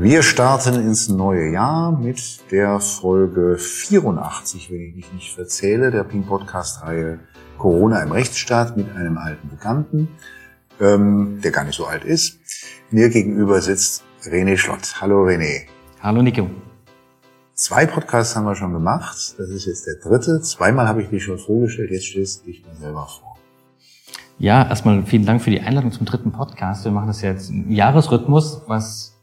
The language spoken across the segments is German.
Wir starten ins neue Jahr mit der Folge 84, wenn ich mich nicht verzähle, der Ping Podcast Reihe Corona im Rechtsstaat mit einem alten Bekannten, ähm, der gar nicht so alt ist. Mir gegenüber sitzt René Schlott. Hallo René. Hallo Nico. Zwei Podcasts haben wir schon gemacht. Das ist jetzt der dritte. Zweimal habe ich dich schon vorgestellt. Jetzt stellst du dich mal selber vor. Ja, erstmal vielen Dank für die Einladung zum dritten Podcast. Wir machen das jetzt im Jahresrhythmus, was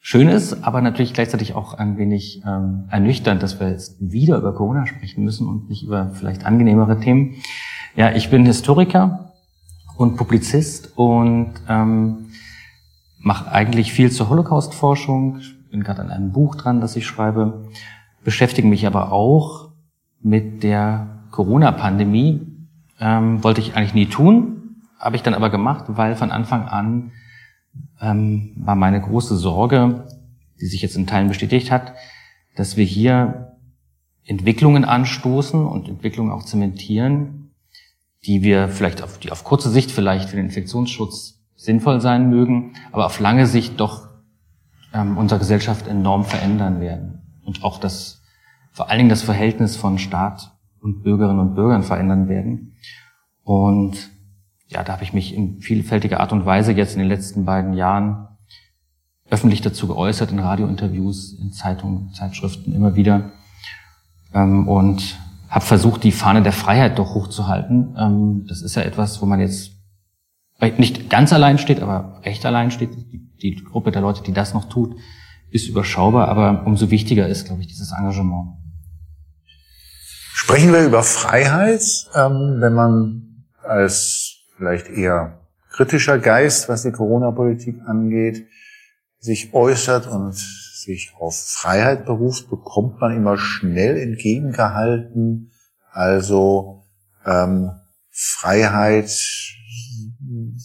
schön ist, aber natürlich gleichzeitig auch ein wenig ähm, ernüchternd, dass wir jetzt wieder über Corona sprechen müssen und nicht über vielleicht angenehmere Themen. Ja, ich bin Historiker und Publizist und ähm, mache eigentlich viel zur Holocaust-Forschung. Bin gerade an einem Buch dran, das ich schreibe. Beschäftige mich aber auch mit der Corona-Pandemie. Ähm, wollte ich eigentlich nie tun, habe ich dann aber gemacht, weil von Anfang an ähm, war meine große Sorge, die sich jetzt in Teilen bestätigt hat, dass wir hier Entwicklungen anstoßen und Entwicklungen auch zementieren, die wir vielleicht auf, die auf kurze Sicht vielleicht für den Infektionsschutz sinnvoll sein mögen, aber auf lange Sicht doch ähm, unsere Gesellschaft enorm verändern werden und auch das, vor allen Dingen das Verhältnis von Staat und Bürgerinnen und Bürgern verändern werden. Und ja, da habe ich mich in vielfältiger Art und Weise jetzt in den letzten beiden Jahren öffentlich dazu geäußert, in Radiointerviews, in Zeitungen, Zeitschriften immer wieder ähm, und habe versucht, die Fahne der Freiheit doch hochzuhalten. Ähm, das ist ja etwas, wo man jetzt nicht ganz allein steht, aber recht allein steht. Die, die Gruppe der Leute, die das noch tut, ist überschaubar, aber umso wichtiger ist, glaube ich, dieses Engagement. Sprechen wir über Freiheit, ähm, wenn man als vielleicht eher kritischer Geist, was die Corona-Politik angeht, sich äußert und sich auf Freiheit beruft, bekommt man immer schnell entgegengehalten. Also ähm, Freiheit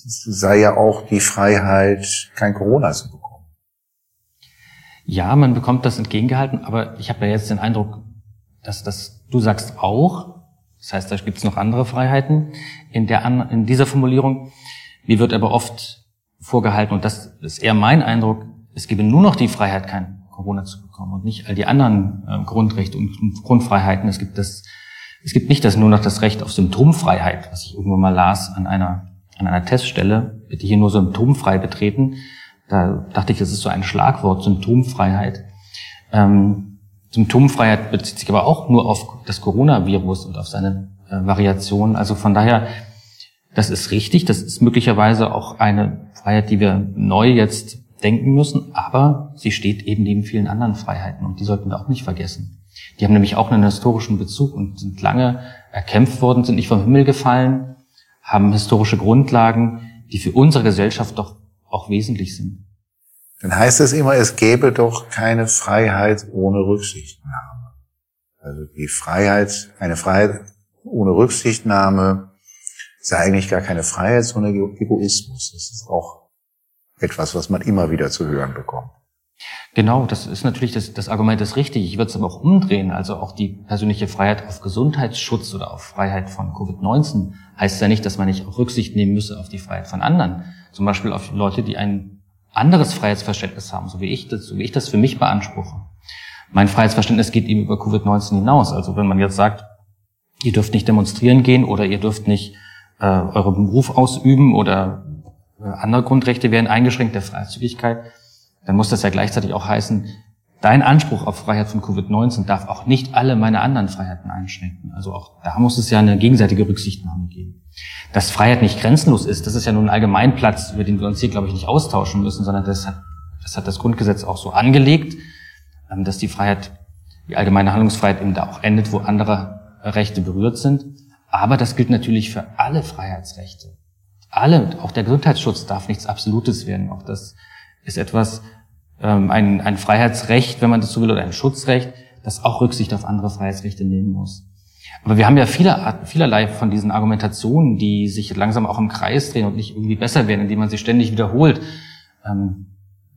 sei ja auch die Freiheit, kein Corona zu bekommen. Ja, man bekommt das entgegengehalten, aber ich habe ja jetzt den Eindruck, dass das du sagst auch, das heißt, da gibt es noch andere Freiheiten in, der, in dieser Formulierung. Mir wird aber oft vorgehalten, und das ist eher mein Eindruck, es gebe nur noch die Freiheit, kein Corona zu bekommen und nicht all die anderen äh, Grundrechte und Grundfreiheiten. Es gibt das, es gibt nicht das nur noch das Recht auf Symptomfreiheit, was ich irgendwann mal las an einer, an einer Teststelle, bitte hier nur symptomfrei betreten. Da dachte ich, das ist so ein Schlagwort, Symptomfreiheit. Ähm, Symptomfreiheit bezieht sich aber auch nur auf das Coronavirus und auf seine äh, Variationen. Also von daher, das ist richtig. Das ist möglicherweise auch eine Freiheit, die wir neu jetzt denken müssen. Aber sie steht eben neben vielen anderen Freiheiten und die sollten wir auch nicht vergessen. Die haben nämlich auch einen historischen Bezug und sind lange erkämpft worden, sind nicht vom Himmel gefallen, haben historische Grundlagen, die für unsere Gesellschaft doch auch wesentlich sind dann heißt es immer, es gäbe doch keine Freiheit ohne Rücksichtnahme. Also die Freiheit, eine Freiheit ohne Rücksichtnahme sei eigentlich gar keine Freiheit, sondern Egoismus. Das ist auch etwas, was man immer wieder zu hören bekommt. Genau, das ist natürlich das, das Argument ist richtig. Ich würde es aber auch umdrehen. Also auch die persönliche Freiheit auf Gesundheitsschutz oder auf Freiheit von Covid-19 heißt ja nicht, dass man nicht auch Rücksicht nehmen müsse auf die Freiheit von anderen. Zum Beispiel auf Leute, die einen anderes Freiheitsverständnis haben, so wie ich das, so wie ich das für mich beanspruche. Mein Freiheitsverständnis geht eben über Covid-19 hinaus. Also wenn man jetzt sagt, ihr dürft nicht demonstrieren gehen oder ihr dürft nicht äh, euren Beruf ausüben oder äh, andere Grundrechte werden eingeschränkt der Freizügigkeit, dann muss das ja gleichzeitig auch heißen, dein Anspruch auf Freiheit von Covid-19 darf auch nicht alle meine anderen Freiheiten einschränken. Also auch da muss es ja eine gegenseitige Rücksichtnahme geben. Dass Freiheit nicht grenzenlos ist, das ist ja nun ein Allgemeinplatz, über den wir uns hier, glaube ich, nicht austauschen müssen, sondern das hat das, hat das Grundgesetz auch so angelegt, ähm, dass die Freiheit, die allgemeine Handlungsfreiheit eben da auch endet, wo andere Rechte berührt sind. Aber das gilt natürlich für alle Freiheitsrechte. Alle, auch der Gesundheitsschutz darf nichts Absolutes werden. Auch das ist etwas, ähm, ein, ein Freiheitsrecht, wenn man das so will, oder ein Schutzrecht, das auch Rücksicht auf andere Freiheitsrechte nehmen muss. Aber wir haben ja viele Arten, vielerlei von diesen Argumentationen, die sich langsam auch im Kreis drehen und nicht irgendwie besser werden, indem man sie ständig wiederholt. Ähm,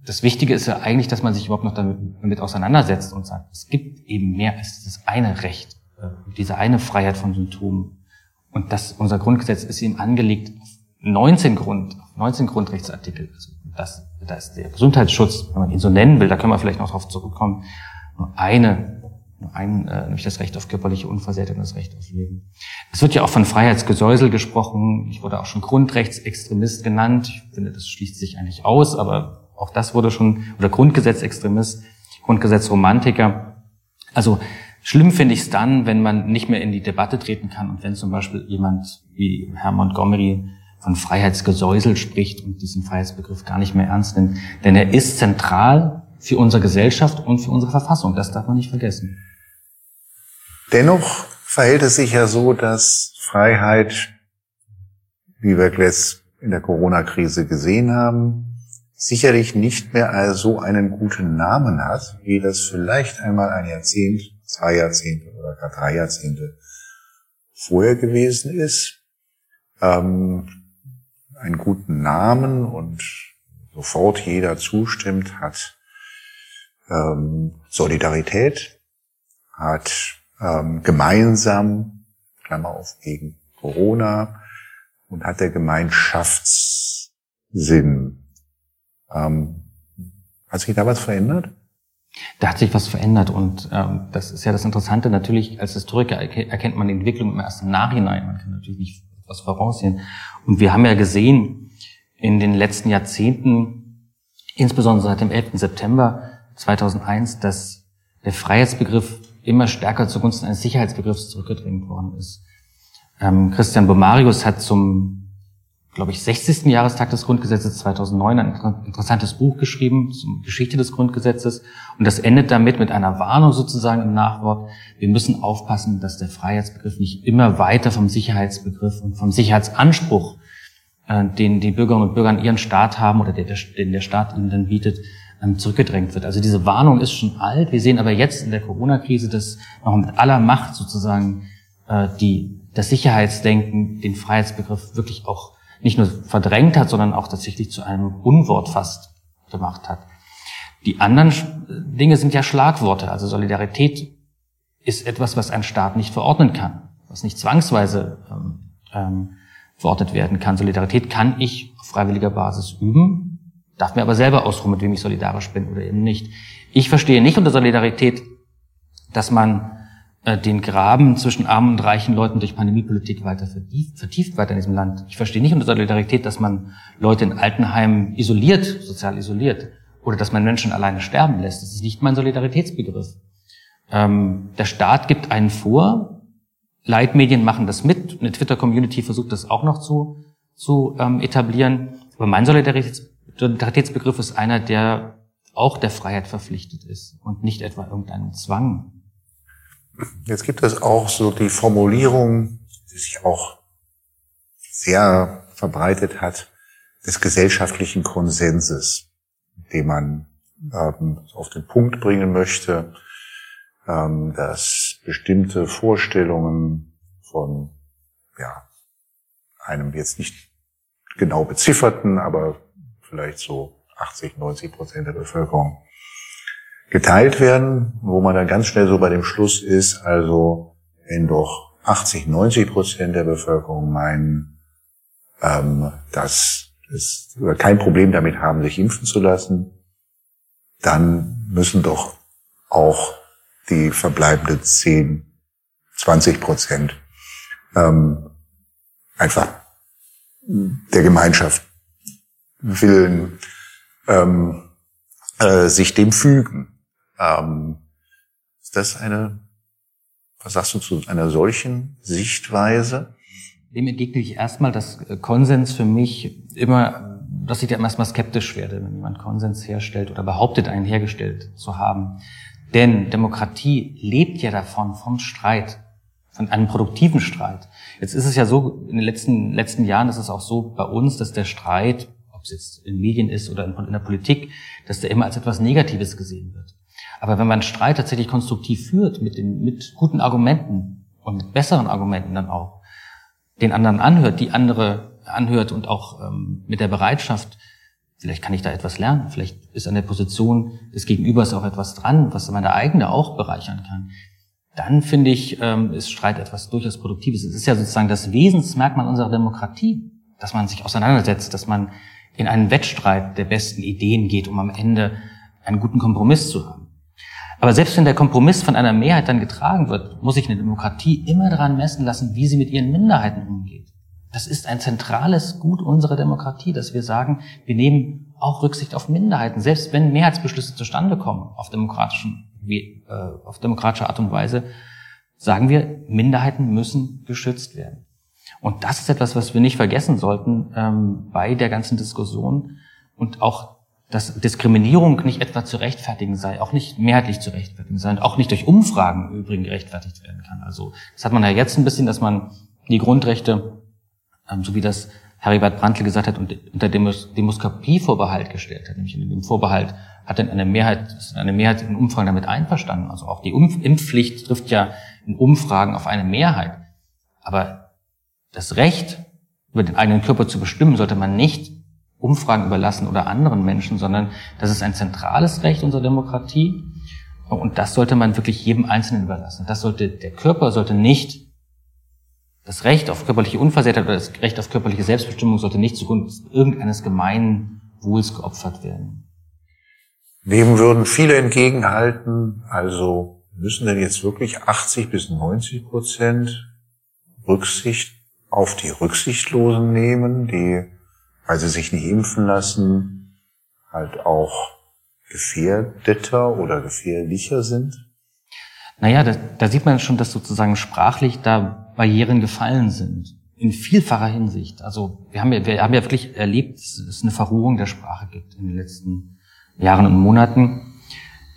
das Wichtige ist ja eigentlich, dass man sich überhaupt noch damit, damit auseinandersetzt und sagt, es gibt eben mehr als dieses eine Recht, äh, diese eine Freiheit von Symptomen. Und das, unser Grundgesetz ist eben angelegt auf 19 Grund, auf 19 Grundrechtsartikel. Also dass, dass der Gesundheitsschutz, wenn man ihn so nennen will, da können wir vielleicht noch darauf zurückkommen, nur eine, nur ein, äh, nämlich das Recht auf körperliche Unversehrtheit und das Recht auf Leben. Es wird ja auch von Freiheitsgesäusel gesprochen. Ich wurde auch schon Grundrechtsextremist genannt. Ich finde, das schließt sich eigentlich aus, aber auch das wurde schon, oder Grundgesetzextremist, Grundgesetzromantiker. Also schlimm finde ich es dann, wenn man nicht mehr in die Debatte treten kann und wenn zum Beispiel jemand wie Herr Montgomery von Freiheitsgesäusel spricht und diesen Freiheitsbegriff gar nicht mehr ernst nimmt. Denn er ist zentral für unsere Gesellschaft und für unsere Verfassung. Das darf man nicht vergessen. Dennoch verhält es sich ja so, dass Freiheit, wie wir jetzt in der Corona-Krise gesehen haben, sicherlich nicht mehr so einen guten Namen hat, wie das vielleicht einmal ein Jahrzehnt, zwei Jahrzehnte oder gar drei Jahrzehnte vorher gewesen ist. Ähm, einen guten Namen und sofort jeder zustimmt, hat ähm, Solidarität, hat ähm, gemeinsam, Klammer auf, gegen Corona und hat der Gemeinschaftssinn. Ähm, hat sich da was verändert? Da hat sich was verändert und ähm, das ist ja das Interessante. Natürlich als Historiker erkennt man die Entwicklung immer erst im Nachhinein. Man kann natürlich nicht was voraussehen. Und wir haben ja gesehen in den letzten Jahrzehnten, insbesondere seit dem 11. September 2001, dass der Freiheitsbegriff immer stärker zugunsten eines Sicherheitsbegriffs zurückgedrängt worden ist. Ähm, Christian Bomarius hat zum glaube ich, 60. Jahrestag des Grundgesetzes 2009 ein interessantes Buch geschrieben zur Geschichte des Grundgesetzes. Und das endet damit mit einer Warnung sozusagen im Nachwort. Wir müssen aufpassen, dass der Freiheitsbegriff nicht immer weiter vom Sicherheitsbegriff und vom Sicherheitsanspruch, äh, den die Bürgerinnen und Bürger an ihren Staat haben oder den der Staat ihnen dann bietet, ähm, zurückgedrängt wird. Also diese Warnung ist schon alt. Wir sehen aber jetzt in der Corona-Krise, dass noch mit aller Macht sozusagen äh, die, das Sicherheitsdenken den Freiheitsbegriff wirklich auch nicht nur verdrängt hat, sondern auch tatsächlich zu einem Unwort fast gemacht hat. Die anderen Dinge sind ja Schlagworte. Also Solidarität ist etwas, was ein Staat nicht verordnen kann, was nicht zwangsweise ähm, ähm, verordnet werden kann. Solidarität kann ich auf freiwilliger Basis üben, darf mir aber selber ausruhen, mit wem ich solidarisch bin oder eben nicht. Ich verstehe nicht unter Solidarität, dass man den Graben zwischen armen und reichen Leuten durch Pandemiepolitik weiter vertieft, vertieft weiter in diesem Land. Ich verstehe nicht unter Solidarität, dass man Leute in Altenheimen isoliert, sozial isoliert, oder dass man Menschen alleine sterben lässt. Das ist nicht mein Solidaritätsbegriff. Ähm, der Staat gibt einen vor, Leitmedien machen das mit, eine Twitter-Community versucht das auch noch zu, zu ähm, etablieren. Aber mein Solidaritäts Solidaritätsbegriff ist einer, der auch der Freiheit verpflichtet ist und nicht etwa irgendeinen Zwang. Jetzt gibt es auch so die Formulierung, die sich auch sehr verbreitet hat, des gesellschaftlichen Konsenses, den man ähm, auf den Punkt bringen möchte, ähm, dass bestimmte Vorstellungen von ja, einem jetzt nicht genau bezifferten, aber vielleicht so 80, 90 Prozent der Bevölkerung geteilt werden, wo man dann ganz schnell so bei dem Schluss ist, also wenn doch 80, 90 Prozent der Bevölkerung meinen, ähm, dass es kein Problem damit haben, sich impfen zu lassen, dann müssen doch auch die verbleibenden 10, 20 Prozent ähm, einfach der Gemeinschaft willen ähm, äh, sich dem fügen. Ähm, ist das eine, was sagst du zu einer solchen Sichtweise? Dem entgegne ich erstmal, dass äh, Konsens für mich immer, dass ich da erstmal skeptisch werde, wenn jemand Konsens herstellt oder behauptet, einen hergestellt zu haben. Denn Demokratie lebt ja davon, vom Streit, von einem produktiven Streit. Jetzt ist es ja so, in den letzten, letzten Jahren ist es auch so bei uns, dass der Streit, ob es jetzt in Medien ist oder in, in der Politik, dass der immer als etwas Negatives gesehen wird. Aber wenn man Streit tatsächlich konstruktiv führt, mit, den, mit guten Argumenten und mit besseren Argumenten dann auch, den anderen anhört, die andere anhört und auch ähm, mit der Bereitschaft, vielleicht kann ich da etwas lernen, vielleicht ist an der Position des Gegenübers auch etwas dran, was meine eigene auch bereichern kann, dann finde ich, ähm, ist Streit etwas durchaus Produktives. Es ist ja sozusagen das Wesensmerkmal unserer Demokratie, dass man sich auseinandersetzt, dass man in einen Wettstreit der besten Ideen geht, um am Ende einen guten Kompromiss zu haben. Aber selbst wenn der Kompromiss von einer Mehrheit dann getragen wird, muss sich eine Demokratie immer daran messen lassen, wie sie mit ihren Minderheiten umgeht. Das ist ein zentrales Gut unserer Demokratie, dass wir sagen, wir nehmen auch Rücksicht auf Minderheiten, selbst wenn Mehrheitsbeschlüsse zustande kommen auf demokratischen, wie, äh, auf demokratische Art und Weise, sagen wir, Minderheiten müssen geschützt werden. Und das ist etwas, was wir nicht vergessen sollten ähm, bei der ganzen Diskussion und auch, dass Diskriminierung nicht etwa zu rechtfertigen sei, auch nicht mehrheitlich zu rechtfertigen sei und auch nicht durch Umfragen im Übrigen gerechtfertigt werden kann. Also das hat man ja jetzt ein bisschen, dass man die Grundrechte, ähm, so wie das Heribert Brandl gesagt hat, unter Demoskopievorbehalt gestellt hat, nämlich in dem Vorbehalt hat dann eine Mehrheit, eine Mehrheit in Umfragen damit einverstanden. Also auch die Impfpflicht trifft ja in Umfragen auf eine Mehrheit. Aber das Recht, über den eigenen Körper zu bestimmen, sollte man nicht Umfragen überlassen oder anderen Menschen, sondern das ist ein zentrales Recht unserer Demokratie. Und das sollte man wirklich jedem Einzelnen überlassen. Das sollte, der Körper sollte nicht, das Recht auf körperliche Unversehrtheit oder das Recht auf körperliche Selbstbestimmung sollte nicht zugunsten irgendeines gemeinen Wohls geopfert werden. Dem würden viele entgegenhalten, also müssen denn jetzt wirklich 80 bis 90 Prozent Rücksicht auf die Rücksichtslosen nehmen, die, sie sich nicht impfen lassen, halt auch gefährdeter oder gefährlicher sind? Naja, da, da sieht man schon, dass sozusagen sprachlich da Barrieren gefallen sind. In vielfacher Hinsicht. Also wir haben ja, wir haben ja wirklich erlebt, dass es eine Verrohung der Sprache gibt in den letzten Jahren und Monaten,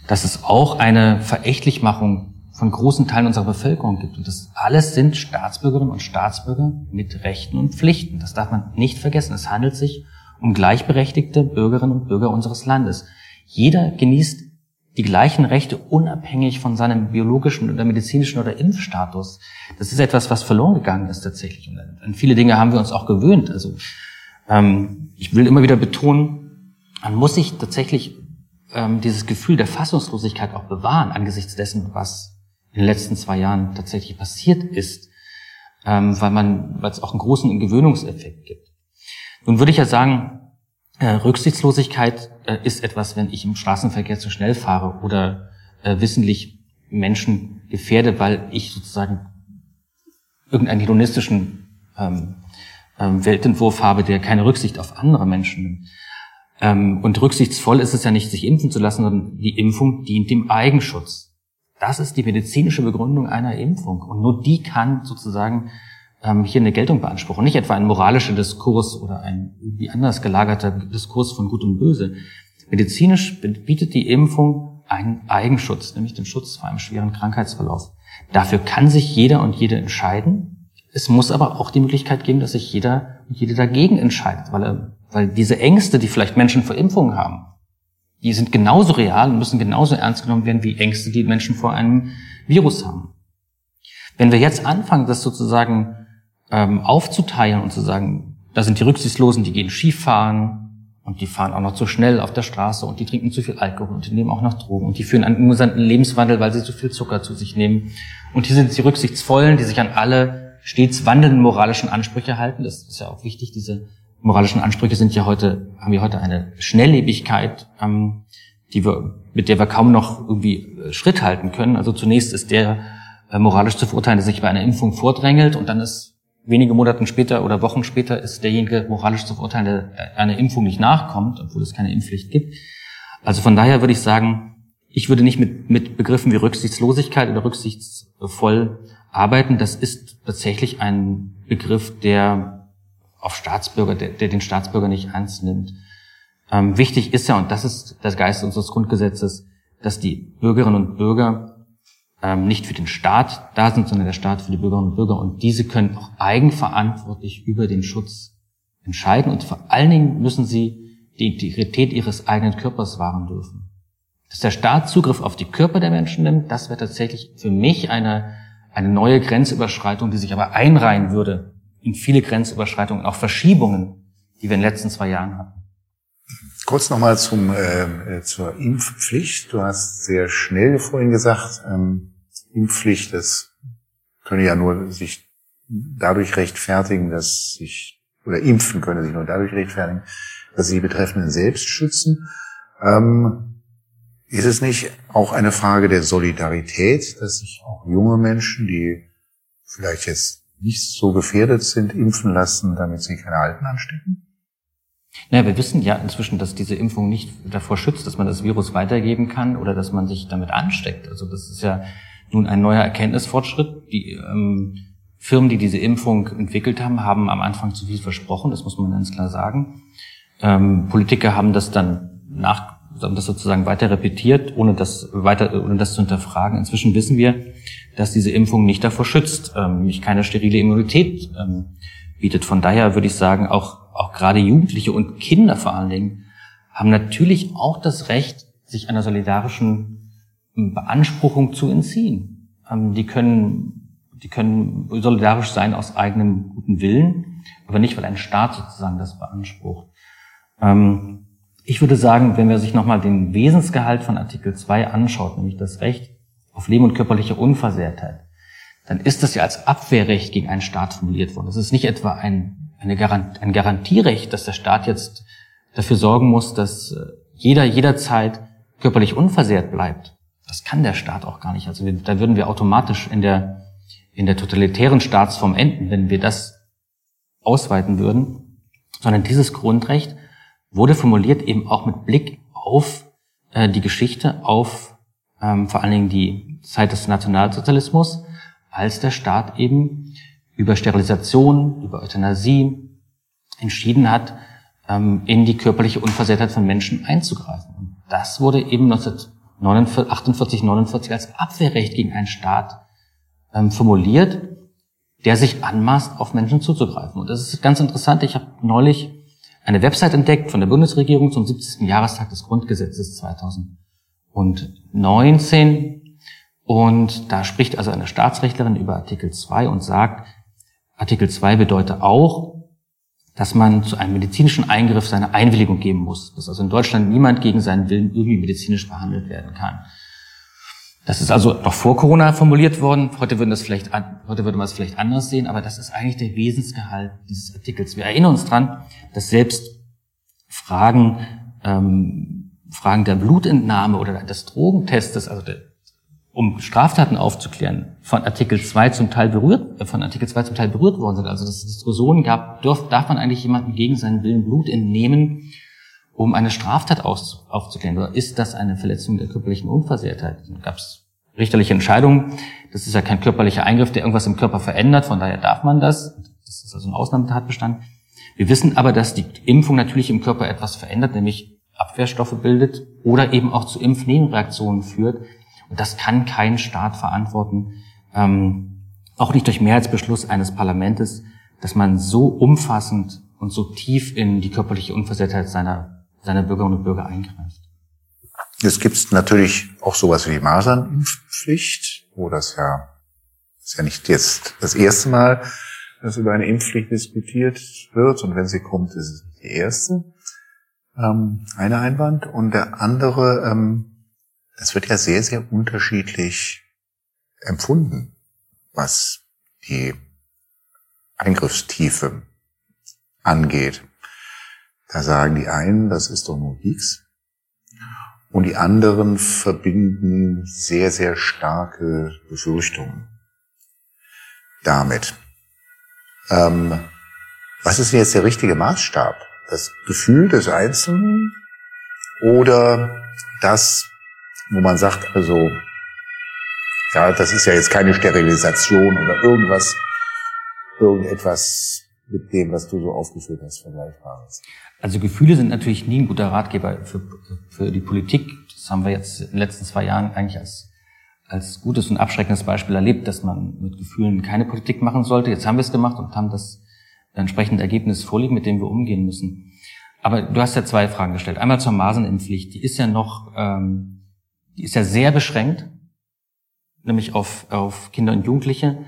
dass es auch eine Verächtlichmachung von großen Teilen unserer Bevölkerung gibt. Und das alles sind Staatsbürgerinnen und Staatsbürger mit Rechten und Pflichten. Das darf man nicht vergessen. Es handelt sich um gleichberechtigte Bürgerinnen und Bürger unseres Landes. Jeder genießt die gleichen Rechte unabhängig von seinem biologischen oder medizinischen oder Impfstatus. Das ist etwas, was verloren gegangen ist tatsächlich. Und an viele Dinge haben wir uns auch gewöhnt. Also ähm, ich will immer wieder betonen, man muss sich tatsächlich ähm, dieses Gefühl der Fassungslosigkeit auch bewahren angesichts dessen, was in den letzten zwei Jahren tatsächlich passiert ist, ähm, weil man, weil es auch einen großen Gewöhnungseffekt gibt. Nun würde ich ja sagen, äh, Rücksichtslosigkeit äh, ist etwas, wenn ich im Straßenverkehr zu schnell fahre oder äh, wissentlich Menschen gefährde, weil ich sozusagen irgendeinen hedonistischen ähm, ähm, Weltentwurf habe, der keine Rücksicht auf andere Menschen nimmt. Ähm, und rücksichtsvoll ist es ja nicht, sich impfen zu lassen, sondern die Impfung dient dem Eigenschutz. Das ist die medizinische Begründung einer Impfung. Und nur die kann sozusagen ähm, hier eine Geltung beanspruchen. Nicht etwa ein moralischer Diskurs oder ein wie anders gelagerter Diskurs von Gut und Böse. Medizinisch bietet die Impfung einen Eigenschutz, nämlich den Schutz vor einem schweren Krankheitsverlauf. Dafür kann sich jeder und jede entscheiden. Es muss aber auch die Möglichkeit geben, dass sich jeder und jede dagegen entscheidet, weil, er, weil diese Ängste, die vielleicht Menschen vor Impfungen haben, die sind genauso real und müssen genauso ernst genommen werden wie Ängste, die Menschen vor einem Virus haben. Wenn wir jetzt anfangen, das sozusagen ähm, aufzuteilen und zu sagen, da sind die Rücksichtslosen, die gehen Skifahren und die fahren auch noch zu schnell auf der Straße und die trinken zu viel Alkohol und die nehmen auch noch Drogen und die führen einen ungesunden Lebenswandel, weil sie zu viel Zucker zu sich nehmen. Und hier sind die Rücksichtsvollen, die sich an alle stets wandelnden moralischen Ansprüche halten. Das ist ja auch wichtig, diese moralischen Ansprüche sind ja heute, haben wir heute eine Schnelllebigkeit, ähm, die wir, mit der wir kaum noch irgendwie äh, Schritt halten können. Also zunächst ist der äh, moralisch zu verurteilen, der sich bei einer Impfung vordrängelt und dann ist wenige Monate später oder Wochen später ist derjenige moralisch zu verurteilen, der einer Impfung nicht nachkommt, obwohl es keine Impfpflicht gibt. Also von daher würde ich sagen, ich würde nicht mit, mit Begriffen wie Rücksichtslosigkeit oder rücksichtsvoll arbeiten. Das ist tatsächlich ein Begriff, der auf Staatsbürger, der, der den Staatsbürger nicht ernst nimmt. Ähm, wichtig ist ja, und das ist das Geist unseres Grundgesetzes, dass die Bürgerinnen und Bürger ähm, nicht für den Staat da sind, sondern der Staat für die Bürgerinnen und Bürger. Und diese können auch eigenverantwortlich über den Schutz entscheiden. Und vor allen Dingen müssen sie die Integrität ihres eigenen Körpers wahren dürfen. Dass der Staat Zugriff auf die Körper der Menschen nimmt, das wäre tatsächlich für mich eine, eine neue Grenzüberschreitung, die sich aber einreihen würde in viele Grenzüberschreitungen, auch Verschiebungen, die wir in den letzten zwei Jahren hatten. Kurz nochmal zum äh, äh, zur Impfpflicht. Du hast sehr schnell vorhin gesagt, ähm, Impfpflicht, das könne ja nur sich dadurch rechtfertigen, dass sich oder impfen könne sich nur dadurch rechtfertigen, dass sie die Betreffenden selbst schützen. Ähm, ist es nicht auch eine Frage der Solidarität, dass sich auch junge Menschen, die vielleicht jetzt nicht so gefährdet sind, impfen lassen, damit sie keine Alten anstecken? Naja, wir wissen ja inzwischen, dass diese Impfung nicht davor schützt, dass man das Virus weitergeben kann oder dass man sich damit ansteckt. Also das ist ja nun ein neuer Erkenntnisfortschritt. Die ähm, Firmen, die diese Impfung entwickelt haben, haben am Anfang zu viel versprochen, das muss man ganz klar sagen. Ähm, Politiker haben das dann nach, haben das sozusagen weiter repetiert, ohne das weiter, ohne das zu hinterfragen. Inzwischen wissen wir, dass diese Impfung nicht davor schützt, ähm, nämlich keine sterile Immunität ähm, bietet. Von daher würde ich sagen, auch auch gerade Jugendliche und Kinder vor allen Dingen, haben natürlich auch das Recht, sich einer solidarischen ähm, Beanspruchung zu entziehen. Ähm, die können, die können solidarisch sein aus eigenem guten Willen, aber nicht, weil ein Staat sozusagen das beansprucht. Ähm, ich würde sagen, wenn man sich nochmal den Wesensgehalt von Artikel 2 anschaut, nämlich das Recht auf Leben und körperliche Unversehrtheit, dann ist das ja als Abwehrrecht gegen einen Staat formuliert worden. Das ist nicht etwa ein Garant, ein Garantierecht, dass der Staat jetzt dafür sorgen muss, dass äh, jeder jederzeit körperlich unversehrt bleibt. Das kann der Staat auch gar nicht. Also wir, da würden wir automatisch in der, in der totalitären Staatsform enden, wenn wir das ausweiten würden. Sondern dieses Grundrecht wurde formuliert eben auch mit Blick auf äh, die Geschichte, auf ähm, vor allen Dingen die Zeit des Nationalsozialismus, als der Staat eben über Sterilisation, über Euthanasie entschieden hat, ähm, in die körperliche Unversehrtheit von Menschen einzugreifen. Und das wurde eben 1948, 49 als Abwehrrecht gegen einen Staat ähm, formuliert, der sich anmaßt, auf Menschen zuzugreifen. Und das ist ganz interessant. Ich habe neulich eine Website entdeckt von der Bundesregierung zum 70. Jahrestag des Grundgesetzes 2019. Und da spricht also eine Staatsrechtlerin über Artikel 2 und sagt, Artikel 2 bedeutet auch, dass man zu einem medizinischen Eingriff seine Einwilligung geben muss, dass also in Deutschland niemand gegen seinen Willen irgendwie medizinisch behandelt werden kann. Das ist also noch vor Corona formuliert worden. Heute würden das vielleicht, heute würde man es vielleicht anders sehen, aber das ist eigentlich der Wesensgehalt dieses Artikels. Wir erinnern uns dran, dass selbst Fragen, ähm, Fragen der Blutentnahme oder des Drogentestes, also der, um Straftaten aufzuklären, von Artikel 2 zum Teil berührt, äh, von Artikel 2 zum Teil berührt worden sind. Also dass es Diskussionen gab, darf, darf man eigentlich jemanden gegen seinen Willen Blut entnehmen, um eine Straftat aus, aufzuklären? Oder ist das eine Verletzung der körperlichen Unversehrtheit? Gab es richterliche Entscheidungen. Das ist ja kein körperlicher Eingriff, der irgendwas im Körper verändert. Von daher darf man das. Das ist also ein Ausnahmetatbestand. Wir wissen aber, dass die Impfung natürlich im Körper etwas verändert, nämlich Abwehrstoffe bildet oder eben auch zu Impfnebenreaktionen führt, und das kann kein Staat verantworten, ähm, auch nicht durch Mehrheitsbeschluss eines Parlamentes, dass man so umfassend und so tief in die körperliche Unversehrtheit seiner, seiner Bürgerinnen und Bürger eingreift. Es gibt natürlich auch sowas wie die Masernimpfpflicht, wo das ja, ist ja nicht jetzt das erste Mal, dass über eine Impfpflicht diskutiert wird. Und wenn sie kommt, ist es nicht die erste. Ähm, eine Einwand. Und der andere, ähm, es wird ja sehr, sehr unterschiedlich empfunden, was die Eingriffstiefe angeht. Da sagen die einen, das ist doch nur X. Und die anderen verbinden sehr, sehr starke Befürchtungen damit. Ähm, was ist jetzt der richtige Maßstab? Das Gefühl des Einzelnen oder das, wo man sagt, also, ja, das ist ja jetzt keine Sterilisation oder irgendwas, irgendetwas mit dem, was du so aufgeführt hast, vergleichbares. Also Gefühle sind natürlich nie ein guter Ratgeber für, für die Politik. Das haben wir jetzt in den letzten zwei Jahren eigentlich als, als gutes und abschreckendes Beispiel erlebt, dass man mit Gefühlen keine Politik machen sollte. Jetzt haben wir es gemacht und haben das entsprechende Ergebnis vorliegen, mit dem wir umgehen müssen. Aber du hast ja zwei Fragen gestellt. Einmal zur Masernimpfpflicht. Die ist ja noch ähm, die ist ja sehr beschränkt, nämlich auf, auf Kinder und Jugendliche.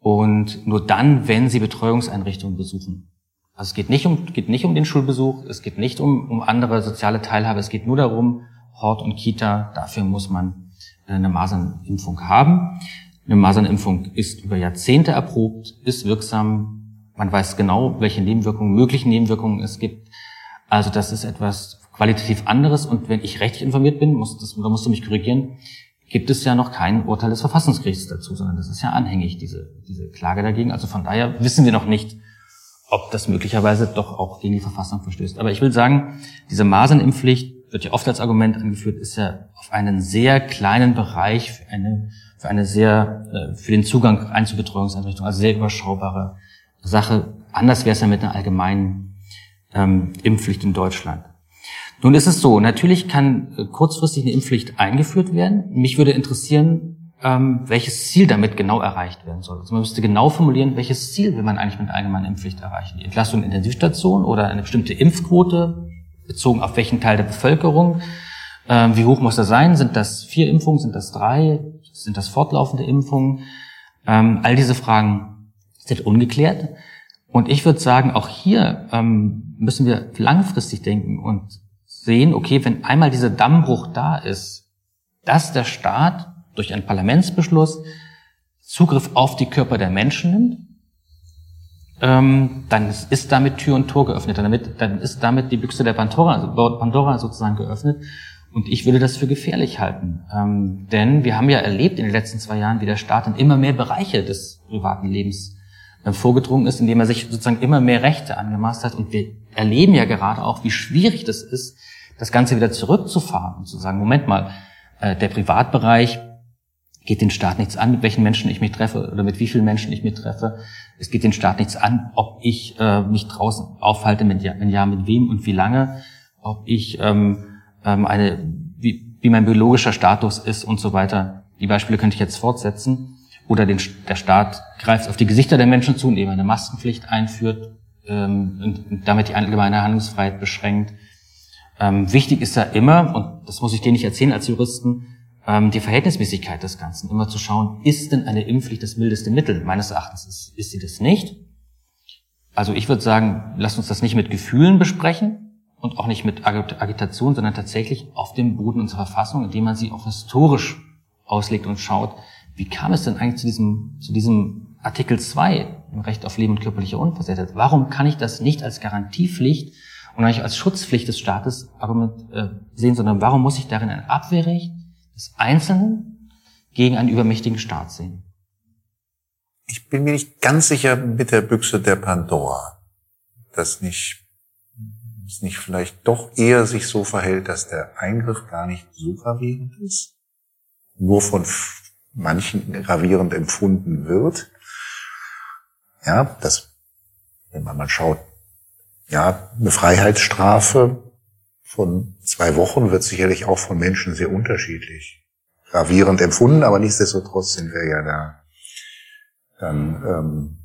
Und nur dann, wenn sie Betreuungseinrichtungen besuchen. Also es geht nicht um, geht nicht um den Schulbesuch, es geht nicht um, um andere soziale Teilhabe, es geht nur darum, Hort und Kita, dafür muss man eine Masernimpfung haben. Eine Masernimpfung ist über Jahrzehnte erprobt, ist wirksam. Man weiß genau, welche Nebenwirkungen, möglichen Nebenwirkungen es gibt. Also das ist etwas qualitativ anderes und wenn ich rechtlich informiert bin, muss das, da musst du mich korrigieren, gibt es ja noch kein Urteil des Verfassungsgerichts dazu, sondern das ist ja anhängig, diese, diese Klage dagegen. Also von daher wissen wir noch nicht, ob das möglicherweise doch auch gegen die Verfassung verstößt. Aber ich will sagen, diese Masernimpfpflicht wird ja oft als Argument angeführt, ist ja auf einen sehr kleinen Bereich für eine, für eine sehr, äh, für den Zugang Einzelbetreuungseinrichtung, also sehr überschaubare Sache. Anders wäre es ja mit einer allgemeinen ähm, Impfpflicht in Deutschland. Nun ist es so, natürlich kann äh, kurzfristig eine Impfpflicht eingeführt werden. Mich würde interessieren, ähm, welches Ziel damit genau erreicht werden soll. Also man müsste genau formulieren, welches Ziel will man eigentlich mit einer allgemeinen Impfpflicht erreichen. Die Entlastung in Intensivstation oder eine bestimmte Impfquote, bezogen auf welchen Teil der Bevölkerung. Ähm, wie hoch muss das sein? Sind das vier Impfungen? Sind das drei? Sind das fortlaufende Impfungen? Ähm, all diese Fragen sind ungeklärt. Und ich würde sagen, auch hier ähm, müssen wir langfristig denken und sehen, okay, wenn einmal dieser Dammbruch da ist, dass der Staat durch einen Parlamentsbeschluss Zugriff auf die Körper der Menschen nimmt, ähm, dann ist damit Tür und Tor geöffnet. Damit, dann ist damit die Büchse der Pandora, Pandora sozusagen geöffnet. Und ich würde das für gefährlich halten. Ähm, denn wir haben ja erlebt in den letzten zwei Jahren, wie der Staat in immer mehr Bereiche des privaten Lebens vorgedrungen ist, indem er sich sozusagen immer mehr Rechte angemaßt hat. Und wir erleben ja gerade auch, wie schwierig das ist, das Ganze wieder zurückzufahren und zu sagen, Moment mal, äh, der Privatbereich geht den Staat nichts an, mit welchen Menschen ich mich treffe oder mit wie vielen Menschen ich mich treffe. Es geht den Staat nichts an, ob ich äh, mich draußen aufhalte, mit, wenn ja, mit wem und wie lange, ob ich ähm, ähm, eine, wie, wie mein biologischer Status ist und so weiter. Die Beispiele könnte ich jetzt fortsetzen. Oder den, der Staat greift auf die Gesichter der Menschen zu, indem er eine Maskenpflicht einführt ähm, und damit die allgemeine Handlungsfreiheit beschränkt. Ähm, wichtig ist ja immer, und das muss ich dir nicht erzählen als Juristen, ähm, die Verhältnismäßigkeit des Ganzen. Immer zu schauen, ist denn eine Impfpflicht das mildeste Mittel? Meines Erachtens ist, ist sie das nicht. Also ich würde sagen, lasst uns das nicht mit Gefühlen besprechen und auch nicht mit Agitation, sondern tatsächlich auf dem Boden unserer Verfassung, indem man sie auch historisch auslegt und schaut, wie kam es denn eigentlich zu diesem, zu diesem Artikel 2 im Recht auf Leben und körperliche Unversehrtheit? Warum kann ich das nicht als Garantiepflicht und eigentlich als Schutzpflicht des Staates Argument, äh, sehen, sondern warum muss ich darin ein Abwehrrecht des Einzelnen gegen einen übermächtigen Staat sehen? Ich bin mir nicht ganz sicher mit der Büchse der Pandora, dass nicht, dass nicht vielleicht doch eher sich so verhält, dass der Eingriff gar nicht so gravierend ist, nur von manchen gravierend empfunden wird. Ja, das, wenn man mal schaut, ja, eine Freiheitsstrafe von zwei Wochen wird sicherlich auch von Menschen sehr unterschiedlich gravierend empfunden, aber nichtsdestotrotz sind wir ja da, dann ähm,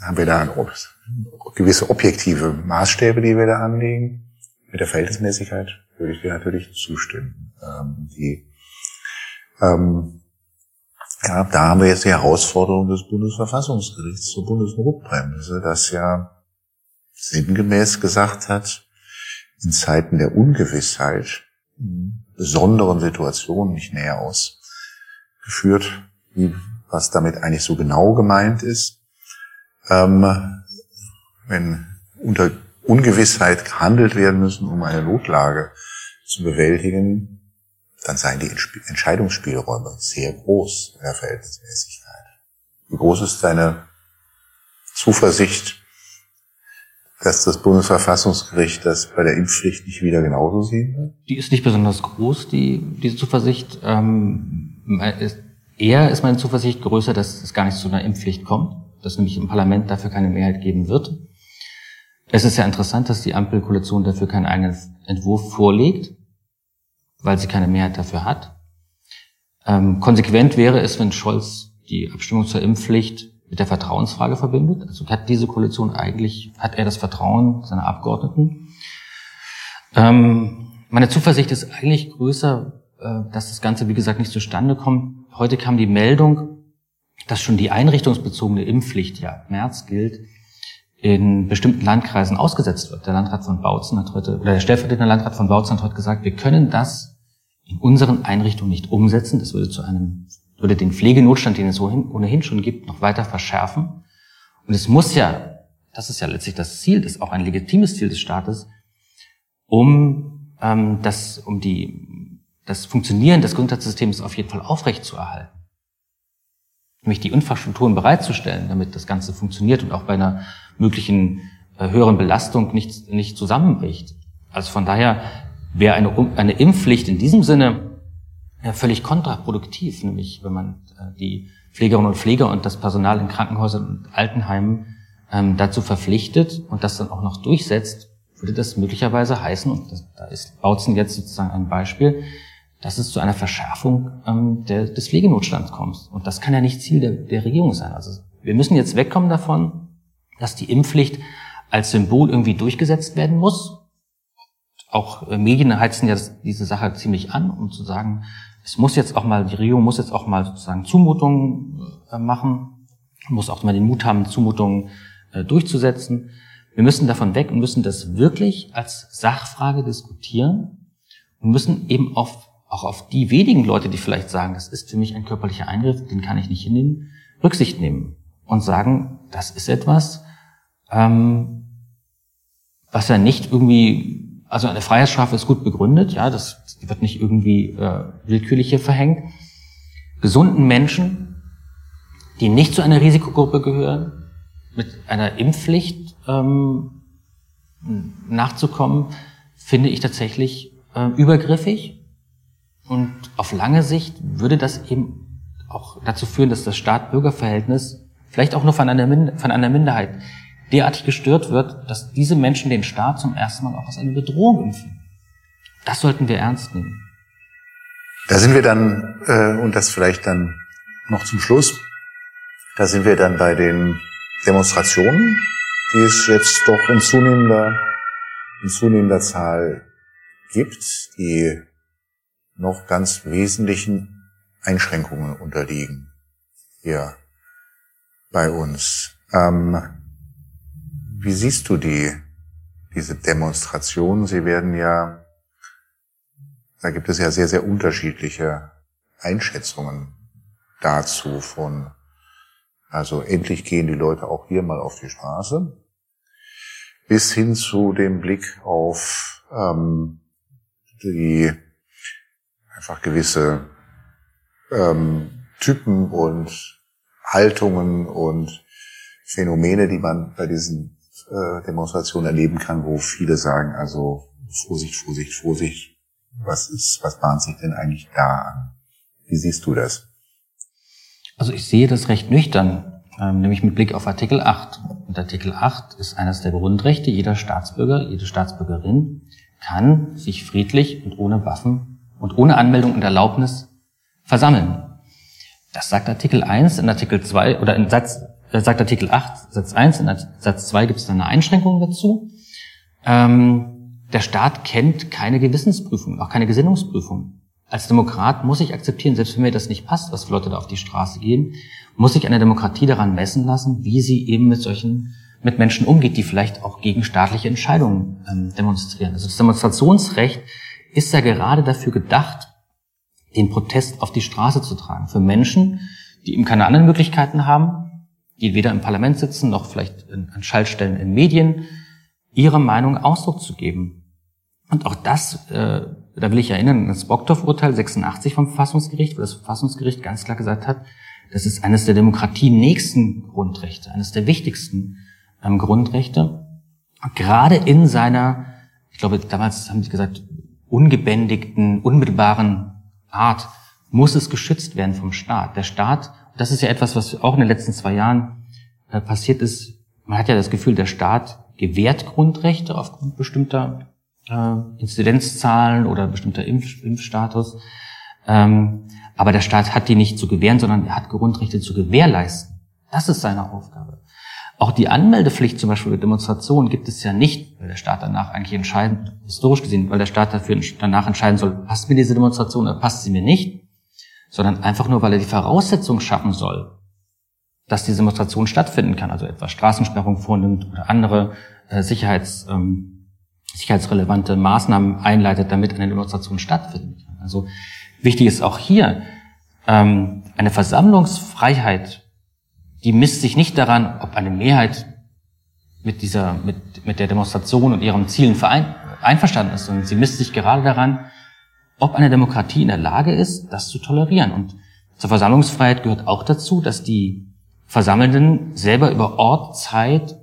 haben wir da gewisse objektive Maßstäbe, die wir da anlegen. Mit der Verhältnismäßigkeit würde ich dir natürlich zustimmen. Ähm, die, ähm, ja, da haben wir jetzt die Herausforderung des Bundesverfassungsgerichts zur Bundesnotbremse, das ja sinngemäß gesagt hat, in Zeiten der Ungewissheit, in besonderen Situationen nicht näher ausgeführt, wie, was damit eigentlich so genau gemeint ist. Ähm, wenn unter Ungewissheit gehandelt werden müssen, um eine Notlage zu bewältigen, dann seien die Entscheidungsspielräume sehr groß in der Verhältnismäßigkeit. Wie groß ist deine Zuversicht, dass das Bundesverfassungsgericht das bei der Impfpflicht nicht wieder genauso sehen wird? Die ist nicht besonders groß, die, diese Zuversicht. Ähm, eher ist meine Zuversicht größer, dass es gar nicht zu einer Impfpflicht kommt, dass nämlich im Parlament dafür keine Mehrheit geben wird. Es ist ja interessant, dass die Ampelkoalition dafür keinen eigenen Entwurf vorlegt, weil sie keine Mehrheit dafür hat. Ähm, konsequent wäre es, wenn Scholz die Abstimmung zur Impfpflicht mit der Vertrauensfrage verbindet. Also hat diese Koalition eigentlich, hat er das Vertrauen seiner Abgeordneten? Ähm, meine Zuversicht ist eigentlich größer, äh, dass das Ganze, wie gesagt, nicht zustande kommt. Heute kam die Meldung, dass schon die einrichtungsbezogene Impfpflicht, ja, März gilt, in bestimmten Landkreisen ausgesetzt wird. Der Landrat von Bautzen hat heute, oder der stellvertretende Landrat von Bautzen hat heute gesagt, wir können das in unseren Einrichtungen nicht umsetzen. Das würde zu einem würde den Pflegenotstand, den es ohnehin schon gibt, noch weiter verschärfen. Und es muss ja, das ist ja letztlich das Ziel, das ist auch ein legitimes Ziel des Staates, um ähm, das, um die, das Funktionieren des Gesundheitssystems auf jeden Fall aufrechtzuerhalten. Nämlich die Infrastrukturen bereitzustellen, damit das Ganze funktioniert und auch bei einer möglichen äh, höheren Belastung nicht, nicht zusammenbricht. Also von daher wäre eine, eine Impfpflicht in diesem Sinne ja, völlig kontraproduktiv, nämlich wenn man äh, die Pflegerinnen und Pfleger und das Personal in Krankenhäusern und Altenheimen ähm, dazu verpflichtet und das dann auch noch durchsetzt, würde das möglicherweise heißen, und das, da ist Bautzen jetzt sozusagen ein Beispiel, dass es zu einer Verschärfung ähm, der, des Pflegenotstands kommt. Und das kann ja nicht Ziel der, der Regierung sein. Also wir müssen jetzt wegkommen davon, dass die Impfpflicht als Symbol irgendwie durchgesetzt werden muss. Auch äh, Medien heizen ja diese Sache ziemlich an, um zu sagen, es muss jetzt auch mal, die Regierung muss jetzt auch mal sozusagen Zumutungen äh, machen, muss auch mal den Mut haben, Zumutungen äh, durchzusetzen. Wir müssen davon weg und müssen das wirklich als Sachfrage diskutieren und müssen eben auf, auch auf die wenigen Leute, die vielleicht sagen, das ist für mich ein körperlicher Eingriff, den kann ich nicht hinnehmen, Rücksicht nehmen und sagen, das ist etwas, ähm, was ja nicht irgendwie also eine Freiheitsstrafe ist gut begründet, ja, das wird nicht irgendwie äh, willkürlich hier verhängt. Gesunden Menschen, die nicht zu einer Risikogruppe gehören, mit einer Impfpflicht ähm, nachzukommen, finde ich tatsächlich äh, übergriffig. Und auf lange Sicht würde das eben auch dazu führen, dass das Staat-Bürger-Verhältnis vielleicht auch nur von einer, von einer Minderheit derartig gestört wird, dass diese Menschen den Staat zum ersten Mal auch als eine Bedrohung empfinden. Das sollten wir ernst nehmen. Da sind wir dann, äh, und das vielleicht dann noch zum Schluss, da sind wir dann bei den Demonstrationen, die es jetzt doch in zunehmender, in zunehmender Zahl gibt, die noch ganz wesentlichen Einschränkungen unterliegen hier bei uns. Ähm, wie siehst du die, diese Demonstrationen? Sie werden ja, da gibt es ja sehr, sehr unterschiedliche Einschätzungen dazu von, also endlich gehen die Leute auch hier mal auf die Straße, bis hin zu dem Blick auf ähm, die einfach gewisse ähm, Typen und Haltungen und Phänomene, die man bei diesen äh, Demonstration erleben kann, wo viele sagen, also Vorsicht, Vorsicht, Vorsicht, was ist, was bahnt sich denn eigentlich da an? Wie siehst du das? Also ich sehe das recht nüchtern, ähm, nämlich mit Blick auf Artikel 8. Und Artikel 8 ist eines der Grundrechte. Jeder Staatsbürger, jede Staatsbürgerin kann sich friedlich und ohne Waffen und ohne Anmeldung und Erlaubnis versammeln. Das sagt Artikel 1 in Artikel 2 oder in Satz sagt Artikel 8 Satz 1, in Satz 2 gibt es dann eine Einschränkung dazu. Ähm, der Staat kennt keine Gewissensprüfung, auch keine Gesinnungsprüfung. Als Demokrat muss ich akzeptieren, selbst wenn mir das nicht passt, was für Leute da auf die Straße gehen, muss ich eine Demokratie daran messen lassen, wie sie eben mit solchen mit Menschen umgeht, die vielleicht auch gegen staatliche Entscheidungen ähm, demonstrieren. Also das Demonstrationsrecht ist ja gerade dafür gedacht, den Protest auf die Straße zu tragen. Für Menschen, die eben keine anderen Möglichkeiten haben, die weder im Parlament sitzen noch vielleicht an Schaltstellen in Medien, ihre Meinung Ausdruck zu geben. Und auch das, äh, da will ich erinnern, das Bogdorf-Urteil 86 vom Verfassungsgericht, wo das Verfassungsgericht ganz klar gesagt hat, das ist eines der Demokratie nächsten Grundrechte, eines der wichtigsten ähm, Grundrechte. gerade in seiner, ich glaube, damals haben sie gesagt, ungebändigten, unmittelbaren Art muss es geschützt werden vom Staat. Der Staat das ist ja etwas, was auch in den letzten zwei Jahren äh, passiert ist. Man hat ja das Gefühl, der Staat gewährt Grundrechte aufgrund bestimmter äh, Inzidenzzahlen oder bestimmter Impf Impfstatus. Ähm, aber der Staat hat die nicht zu gewähren, sondern er hat Grundrechte zu gewährleisten. Das ist seine Aufgabe. Auch die Anmeldepflicht zum Beispiel für Demonstrationen gibt es ja nicht, weil der Staat danach eigentlich entscheiden, historisch gesehen, weil der Staat dafür danach entscheiden soll, passt mir diese Demonstration oder passt sie mir nicht, sondern einfach nur, weil er die Voraussetzung schaffen soll, dass diese Demonstration stattfinden kann, also etwa Straßensperrung vornimmt oder andere äh, Sicherheits, ähm, sicherheitsrelevante Maßnahmen einleitet, damit eine Demonstration stattfinden kann. Also wichtig ist auch hier, ähm, eine Versammlungsfreiheit, die misst sich nicht daran, ob eine Mehrheit mit dieser, mit, mit der Demonstration und ihren Zielen verein, einverstanden ist, sondern sie misst sich gerade daran, ob eine Demokratie in der Lage ist, das zu tolerieren. Und zur Versammlungsfreiheit gehört auch dazu, dass die Versammelnden selber über Ort, Zeit,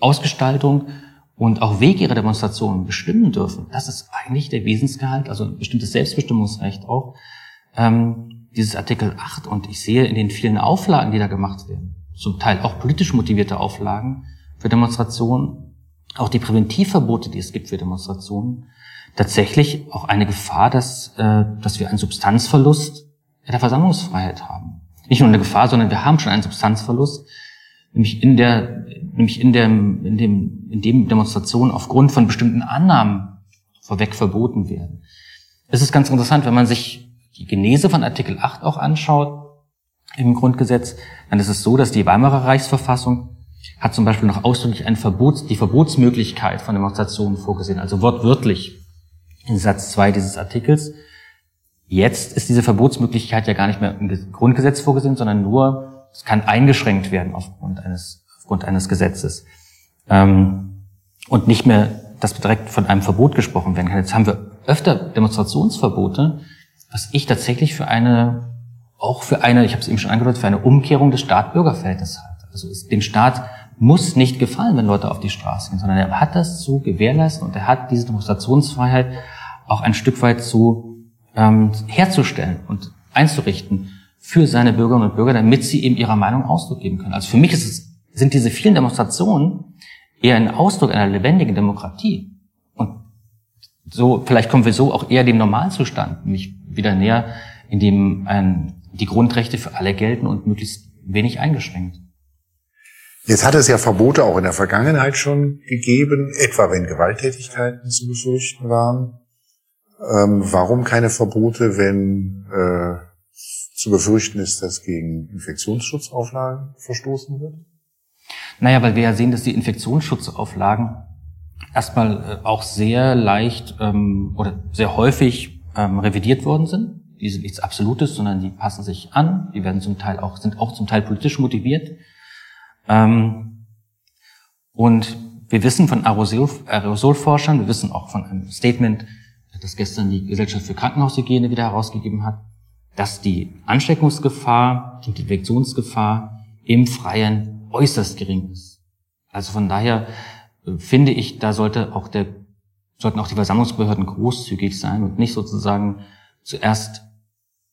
Ausgestaltung und auch Weg ihrer Demonstrationen bestimmen dürfen. Das ist eigentlich der Wesensgehalt, also ein bestimmtes Selbstbestimmungsrecht auch, ähm, dieses Artikel 8. Und ich sehe in den vielen Auflagen, die da gemacht werden, zum Teil auch politisch motivierte Auflagen für Demonstrationen, auch die Präventivverbote, die es gibt für Demonstrationen, tatsächlich auch eine Gefahr, dass, äh, dass wir einen Substanzverlust der Versammlungsfreiheit haben. Nicht nur eine Gefahr, sondern wir haben schon einen Substanzverlust, nämlich in der, nämlich in dem, in dem, in dem Demonstrationen aufgrund von bestimmten Annahmen vorweg verboten werden. Es ist ganz interessant, wenn man sich die Genese von Artikel 8 auch anschaut im Grundgesetz, dann ist es so, dass die Weimarer Reichsverfassung hat zum Beispiel noch ausdrücklich ein Verbot, die Verbotsmöglichkeit von Demonstrationen vorgesehen, also wortwörtlich in Satz 2 dieses Artikels. Jetzt ist diese Verbotsmöglichkeit ja gar nicht mehr im Grundgesetz vorgesehen, sondern nur, es kann eingeschränkt werden aufgrund eines, aufgrund eines Gesetzes. Ähm, und nicht mehr, dass direkt von einem Verbot gesprochen werden kann. Jetzt haben wir öfter Demonstrationsverbote, was ich tatsächlich für eine, auch für eine, ich habe es eben schon angedeutet, für eine Umkehrung des Staat-Bürger-Verhältnisses halte. Also dem Staat muss nicht gefallen, wenn Leute auf die Straße gehen, sondern er hat das zu gewährleisten und er hat diese Demonstrationsfreiheit auch ein Stück weit zu ähm, herzustellen und einzurichten für seine Bürgerinnen und Bürger, damit sie eben ihrer Meinung Ausdruck geben können. Also für mich ist es, sind diese vielen Demonstrationen eher ein Ausdruck einer lebendigen Demokratie. Und so, vielleicht kommen wir so auch eher dem Normalzustand, nämlich wieder näher, in dem ein, die Grundrechte für alle gelten und möglichst wenig eingeschränkt. Jetzt hat es ja Verbote auch in der Vergangenheit schon gegeben, etwa wenn Gewalttätigkeiten zu befürchten waren. Ähm, warum keine Verbote, wenn äh, zu befürchten ist, dass gegen Infektionsschutzauflagen verstoßen wird? Naja, weil wir ja sehen, dass die Infektionsschutzauflagen erstmal äh, auch sehr leicht ähm, oder sehr häufig ähm, revidiert worden sind. Die sind nichts Absolutes, sondern die passen sich an. Die werden zum Teil auch, sind auch zum Teil politisch motiviert. Ähm, und wir wissen von Aerosol, Aerosolforschern, wir wissen auch von einem Statement, das gestern die Gesellschaft für Krankenhaushygiene wieder herausgegeben hat, dass die Ansteckungsgefahr und die Infektionsgefahr im Freien äußerst gering ist. Also von daher äh, finde ich, da sollte auch der, sollten auch die Versammlungsbehörden großzügig sein und nicht sozusagen zuerst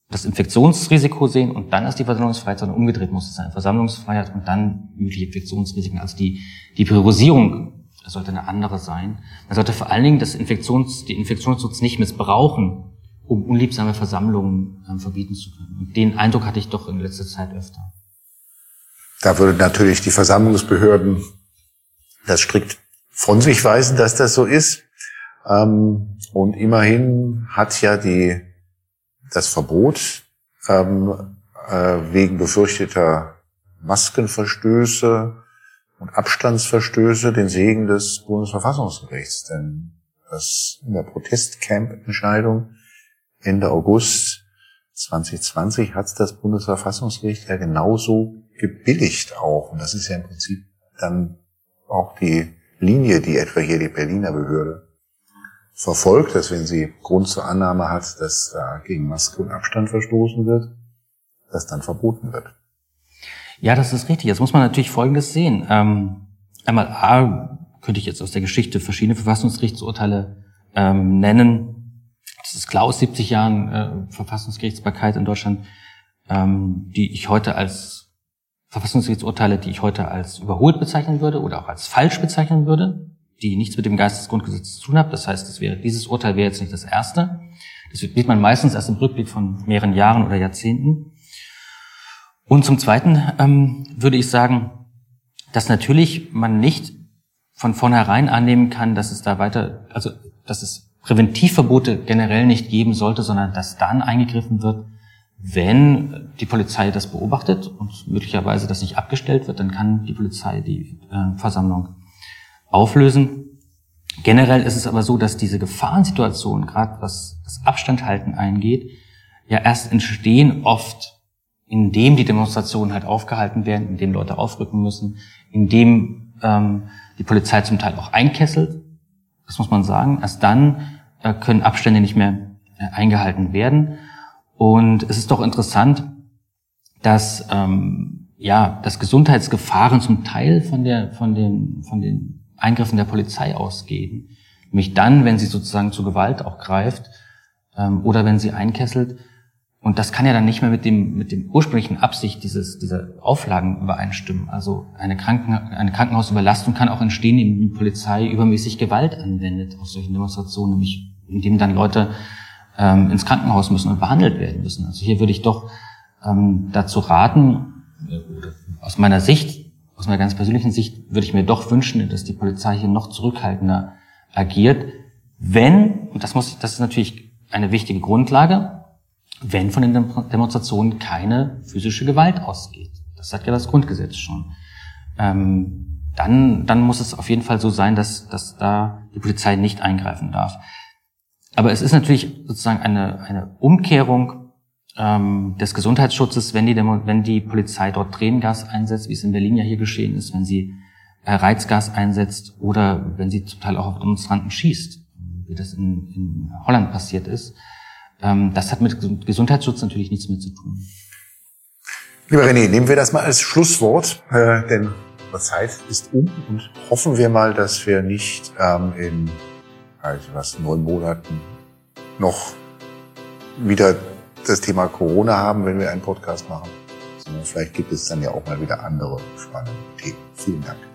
das Infektionsrisiko sehen und dann erst die Versammlungsfreiheit, sondern umgedreht muss es sein. Versammlungsfreiheit und dann mögliche Infektionsrisiken. Also die, die Priorisierung sollte eine andere sein. Man sollte vor allen Dingen das Infektions, die Infektionsschutz nicht missbrauchen, um unliebsame Versammlungen ähm, verbieten zu können. Und den Eindruck hatte ich doch in letzter Zeit öfter. Da würde natürlich die Versammlungsbehörden das strikt von sich weisen, dass das so ist. Ähm, und immerhin hat ja die das Verbot ähm, äh, wegen befürchteter Maskenverstöße und Abstandsverstöße den Segen des Bundesverfassungsgerichts. Denn das in der Protestcamp-Entscheidung Ende August 2020 hat das Bundesverfassungsgericht ja genauso gebilligt auch. Und das ist ja im Prinzip dann auch die Linie, die etwa hier die Berliner Behörde verfolgt, dass wenn sie Grund zur Annahme hat, dass da gegen Maske und Abstand verstoßen wird, das dann verboten wird. Ja, das ist richtig. Jetzt muss man natürlich Folgendes sehen. Ähm, einmal A, könnte ich jetzt aus der Geschichte verschiedene Verfassungsgerichtsurteile ähm, nennen. Das ist klar aus 70 Jahren äh, Verfassungsgerichtsbarkeit in Deutschland, ähm, die ich heute als Verfassungsgerichtsurteile, die ich heute als überholt bezeichnen würde oder auch als falsch bezeichnen würde die nichts mit dem Geist des Grundgesetzes zu tun hat. Das heißt, das wäre, dieses Urteil wäre jetzt nicht das erste. Das sieht man meistens erst im Rückblick von mehreren Jahren oder Jahrzehnten. Und zum Zweiten ähm, würde ich sagen, dass natürlich man nicht von vornherein annehmen kann, dass es da weiter, also dass es Präventivverbote generell nicht geben sollte, sondern dass dann eingegriffen wird, wenn die Polizei das beobachtet und möglicherweise das nicht abgestellt wird, dann kann die Polizei die äh, Versammlung auflösen. Generell ist es aber so, dass diese Gefahrensituationen, gerade was das Abstandhalten eingeht, ja erst entstehen oft, indem die Demonstrationen halt aufgehalten werden, indem Leute aufrücken müssen, indem ähm, die Polizei zum Teil auch einkesselt. Das muss man sagen. Erst dann äh, können Abstände nicht mehr äh, eingehalten werden. Und es ist doch interessant, dass ähm, ja dass Gesundheitsgefahren zum Teil von der von den von den Eingriffen der Polizei ausgehen. Nämlich dann, wenn sie sozusagen zu Gewalt auch greift ähm, oder wenn sie einkesselt. Und das kann ja dann nicht mehr mit dem, mit dem ursprünglichen Absicht dieses, dieser Auflagen übereinstimmen. Also eine, Kranken, eine Krankenhausüberlastung kann auch entstehen, indem die Polizei übermäßig Gewalt anwendet auf solchen Demonstrationen, nämlich indem dann Leute ähm, ins Krankenhaus müssen und behandelt werden müssen. Also hier würde ich doch ähm, dazu raten, aus meiner Sicht, aus meiner ganz persönlichen Sicht, würde ich mir doch wünschen, dass die Polizei hier noch zurückhaltender agiert, wenn, und das muss, das ist natürlich eine wichtige Grundlage, wenn von den Demonstrationen keine physische Gewalt ausgeht. Das sagt ja das Grundgesetz schon. Ähm, dann, dann muss es auf jeden Fall so sein, dass, dass da die Polizei nicht eingreifen darf. Aber es ist natürlich sozusagen eine, eine Umkehrung ähm, des Gesundheitsschutzes, wenn die, Demo wenn die Polizei dort Tränengas einsetzt, wie es in Berlin ja hier geschehen ist, wenn sie äh, Reizgas einsetzt oder wenn sie zum Teil auch auf Demonstranten schießt, wie das in, in Holland passiert ist. Ähm, das hat mit Gesundheitsschutz natürlich nichts mehr zu tun. Lieber René, nehmen wir das mal als Schlusswort, äh, denn die Zeit ist um und hoffen wir mal, dass wir nicht ähm, in also was neun Monaten noch wieder das Thema Corona haben, wenn wir einen Podcast machen, sondern vielleicht gibt es dann ja auch mal wieder andere spannende Themen. Vielen Dank.